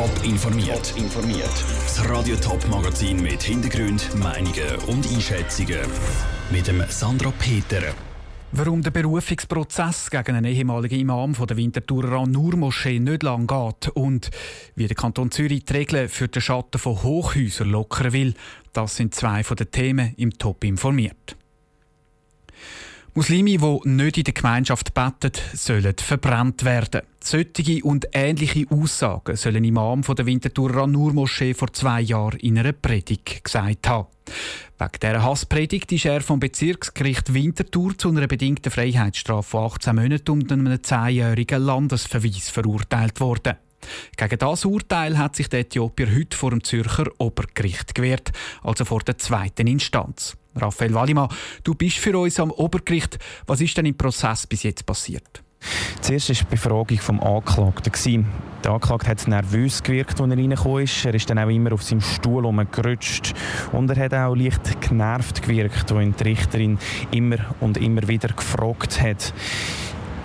Top informiert. informiert. Das Radio Top Magazin mit Hintergrund, Meinungen und Einschätzungen mit dem Sandra Peter. Warum der Berufungsprozess gegen einen ehemaligen Imam von der Winterthurer Nur-Moschee nicht lang geht und wie der Kanton Zürich die Regeln für den Schatten von Hochhäusern lockern will, das sind zwei von den Themen im Top informiert. Muslime, die nicht in der Gemeinschaft beten, sollen verbrannt werden. Solche und ähnliche Aussagen sollen Imam von der Winterthur Nur-Moschee vor zwei Jahren in einer Predigt gesagt haben. Wegen dieser Hasspredigt ist er vom Bezirksgericht Winterthur zu einer bedingten Freiheitsstrafe von 18 Monaten und einem zehnjährigen Landesverweis verurteilt worden. Gegen das Urteil hat sich der Äthiopier heute vor dem Zürcher Obergericht gewehrt, also vor der zweiten Instanz. Raphael Wallimann, du bist für uns am Obergericht. Was ist denn im Prozess bis jetzt passiert? Zuerst war die Befragung vom Anklagten. Der Anklagte hat nervös gewirkt, als er reingekommen ist. Er ist dann auch immer auf seinem Stuhl herumgerutscht. Und er hat auch leicht genervt gewirkt, als ihn die Richterin immer und immer wieder gefragt hat.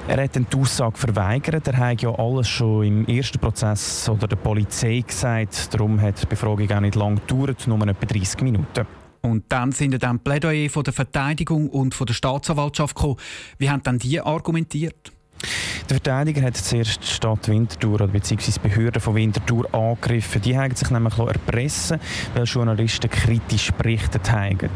Er hat die Aussage verweigert. Er hat ja alles schon im ersten Prozess oder der Polizei gesagt. Darum hat die Befragung auch nicht lange gedauert, nur etwa 30 Minuten. Und dann sind dann Plädoyer von der Verteidigung und von der Staatsanwaltschaft gekommen. Wie haben dann die argumentiert? Der Verteidiger hat zuerst die Stadt Winterthur bzw. die Behörden von Winterthur angegriffen. Die haben sich nämlich erpressen weil Journalisten kritisch berichtet haben.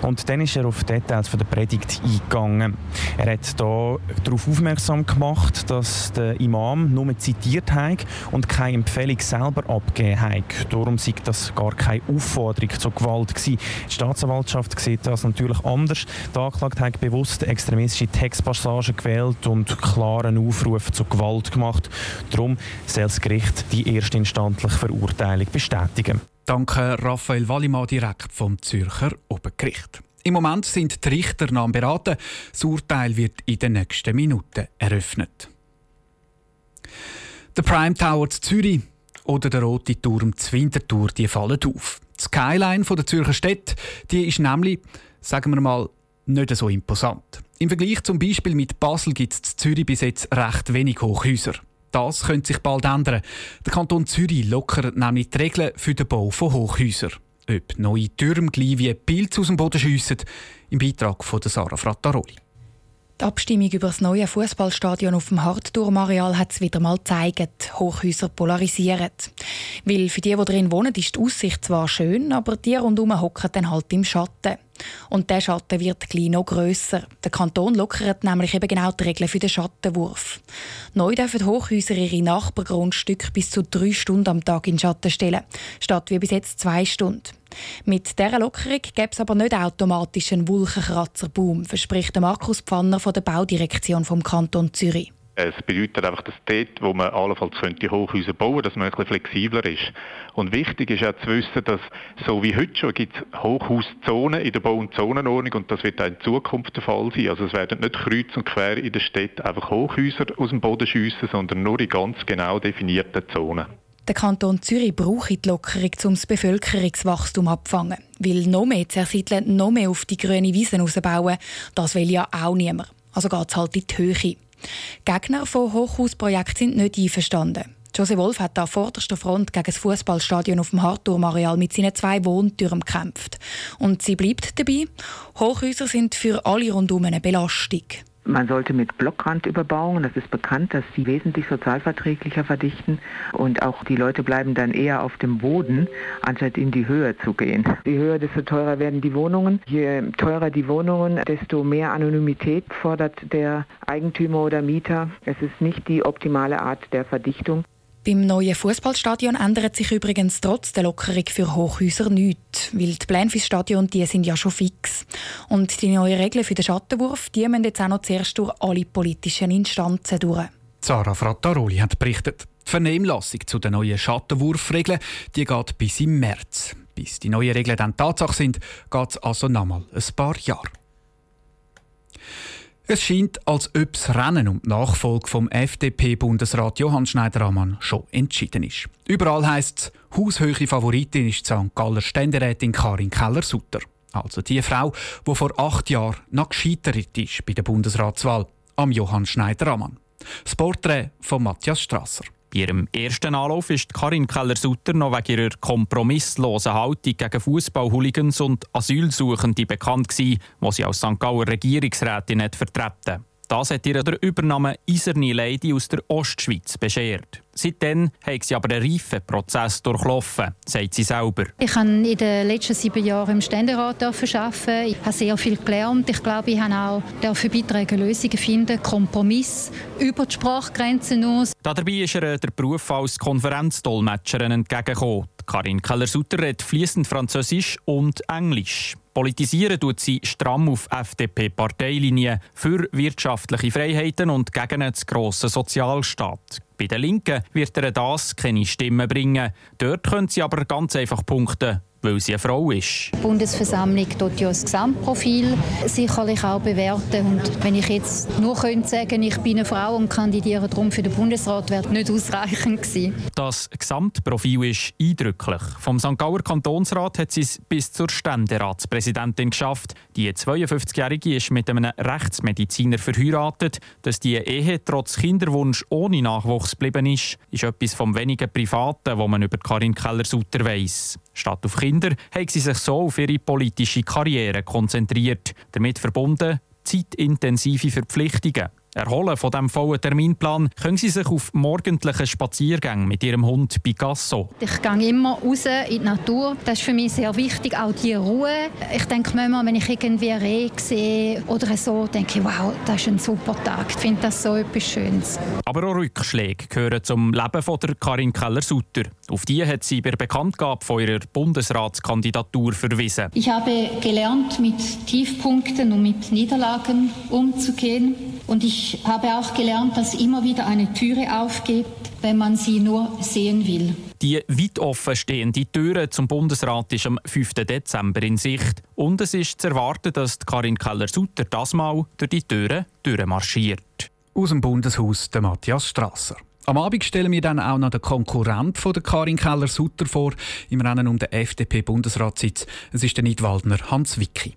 Und dann ist er auf Details von der Predigt eingegangen. Er hat da darauf aufmerksam gemacht, dass der Imam nur zitiert hat und keine Empfehlung selber abgegeben hat. Darum sei das gar keine Aufforderung zur Gewalt gewesen. Die Staatsanwaltschaft sieht das natürlich anders. Der Anklagte hat bewusst extremistische Textpassagen gewählt und klaren Aufruf zur Gewalt gemacht. Darum soll das Gericht die erstinstanzliche Verurteilung bestätigen. Danke Raphael Wallimann direkt vom Zürcher Obergericht. Im Moment sind die Richter am Beraten. Das Urteil wird in den nächsten Minuten eröffnet. Der Prime Tower zu Zürich oder der Rote Turm zu Winterthur, die fallen auf. Die Skyline der Zürcher Stadt die ist nämlich, sagen wir mal, nicht so imposant. Im Vergleich zum Beispiel mit Basel gibt es in Zürich bis jetzt recht wenig Hochhäuser. Das könnte sich bald ändern. Der Kanton Zürich lockert nämlich die Regeln für den Bau von Hochhäusern. Ob neue Türme gleich wie Pilze aus dem Boden schiessen, im Beitrag von Sarah Frattaroli. Die Abstimmung über das neue Fußballstadion auf dem Hartturmareal hat es wieder mal gezeigt. Hochhäuser polarisieren. Weil für die, die drin wohnen, ist die Aussicht zwar schön, aber die rundherum hocken dann halt im Schatten. Und der Schatten wird gleich noch grösser. Der Kanton lockert nämlich eben genau die Regeln für den Schattenwurf. Neu dürfen Hochhäuser ihre Nachbargrundstücke bis zu drei Stunden am Tag in Schatten stellen, statt wie bis jetzt zwei Stunden. Mit dieser Lockerung gäbe es aber nicht automatisch einen Wolkenkratzerboom, verspricht Markus Pfanner von der Baudirektion vom Kanton Zürich. Es bedeutet einfach, dass dort, wo man allenfalls könnte Hochhäuser bauen dass man ein bisschen flexibler ist. Und wichtig ist auch zu wissen, dass so wie heute schon gibt es Hochhauszonen in der Bau- und Zonenordnung und das wird auch in Zukunft der Fall sein. Also es werden nicht kreuz und quer in der Stadt einfach Hochhäuser aus dem Boden schiessen, sondern nur in ganz genau definierten Zonen. Der Kanton Zürich braucht die Lockerung, um das Bevölkerungswachstum abzufangen. Weil noch mehr zu ersiedeln, noch mehr auf die grüne Wiesen ausbauen, das will ja auch niemand. Also geht es halt in die Höhe. Gegner von Hochhausprojekten sind nicht einverstanden. Jose Wolf hat an vorderster Front gegen das Fußballstadion auf dem Hartturmareal mit seinen zwei Wohntürmen gekämpft. Und sie bleibt dabei. Hochhäuser sind für alle rundum eine Belastung. Man sollte mit Blockrandüberbauungen, das ist bekannt, dass sie wesentlich sozialverträglicher verdichten und auch die Leute bleiben dann eher auf dem Boden, anstatt in die Höhe zu gehen. Je höher, desto teurer werden die Wohnungen. Je teurer die Wohnungen, desto mehr Anonymität fordert der Eigentümer oder Mieter. Es ist nicht die optimale Art der Verdichtung. Beim neuen Fußballstadion ändert sich übrigens trotz der Lockerung für Hochhäuser nichts, weil die Pläne fürs Stadion die sind ja schon fix. Und die neuen Regeln für den Schattenwurf die müssen jetzt auch noch zuerst durch alle politischen Instanzen durch. Sarah Frattaroli hat berichtet. Die Vernehmlassung zu den neuen Schattenwurfregeln die geht bis im März. Bis die neuen Regeln dann Tatsache sind, geht es also nochmal ein paar Jahre. Es scheint, als ob das Rennen um die Nachfolge vom FDP-Bundesrat Johann Schneider-Ammann schon entschieden ist. Überall heisst es, haushöhe Favoritin ist die St. Galler Ständerätin Karin Keller-Sutter. Also die Frau, die vor acht Jahren noch gescheitert ist bei der Bundesratswahl am Johann Schneider-Ammann. Das Porträt von Matthias Strasser. Bei ihrem ersten Anlauf ist Karin Keller-Sutter noch wegen ihrer kompromisslosen Haltung gegen Fußballhooligans und Asylsuchende bekannt gewesen, wo sie als St. Gauer Regierungsrätin nicht vertreten. Das hat ihr der Übernahme Iserne Lady aus der Ostschweiz beschert. Seitdem hat sie aber einen reifen Prozess durchlaufen, sagt sie selber. Ich habe in den letzten sieben Jahren im Ständerat arbeiten. Ich habe sehr viel gelernt. Ich glaube, ich habe auch beitragen, Lösungen finden, Kompromiss über die Sprachgrenzen aus. Dabei ist ihr der Beruf als Konferenzdolmetscherin entgegengekommen. Karin Keller-Sutter redet fließend Französisch und Englisch. Politisieren tut sie stramm auf FDP-Parteilinie für wirtschaftliche Freiheiten und gegen einen grossen Sozialstaat. Bei den Linken wird er das keine Stimmen bringen. Dort können sie aber ganz einfach punkten weil sie eine Frau ist. Die Bundesversammlung tut ja das Gesamtprofil sicherlich auch bewerten. Und wenn ich jetzt nur könnte sagen, ich bin eine Frau und kandidiere darum für den Bundesrat, wäre nicht ausreichend gewesen. Das Gesamtprofil ist eindrücklich. Vom St. Gauer Kantonsrat hat sie es bis zur Ständeratspräsidentin geschafft. Die 52-Jährige ist mit einem Rechtsmediziner verheiratet. Dass die Ehe trotz Kinderwunsch ohne Nachwuchs geblieben ist, ist etwas vom wenigen Privaten, wo man über Karin Keller-Sutter weiss. Statt auf Kinder haben sie sich so auf ihre politische Karriere konzentriert. Damit verbunden zeitintensive Verpflichtungen. Erholen von diesem vollen Terminplan können Sie sich auf morgendlichen Spaziergängen mit Ihrem Hund Picasso. Ich gehe immer raus in die Natur. Das ist für mich sehr wichtig, auch die Ruhe. Ich denke manchmal, wenn ich irgendwie ein Reh sehe oder so, denke ich, wow, das ist ein super Tag. Ich finde das so etwas Schönes. Aber auch Rückschläge gehören zum Leben von der Karin Keller-Sutter. Auf die hat sie bei der Bekanntgabe von ihrer Bundesratskandidatur verwiesen. Ich habe gelernt, mit Tiefpunkten und mit Niederlagen umzugehen. Und ich habe auch gelernt, dass immer wieder eine Türe aufgeht, wenn man sie nur sehen will. Die weit offen stehende Türe zum Bundesrat ist am 5. Dezember in Sicht. Und es ist zu erwarten, dass Karin Keller-Sutter das Mal durch die Türe durchmarschiert. Aus dem Bundeshaus der Matthias Strasser. Am Abend stellen wir dann auch noch den Konkurrent von der Karin Keller-Sutter vor im Rennen um den FDP-Bundesratssitz. Es ist der Nidwaldner Hans Wicki.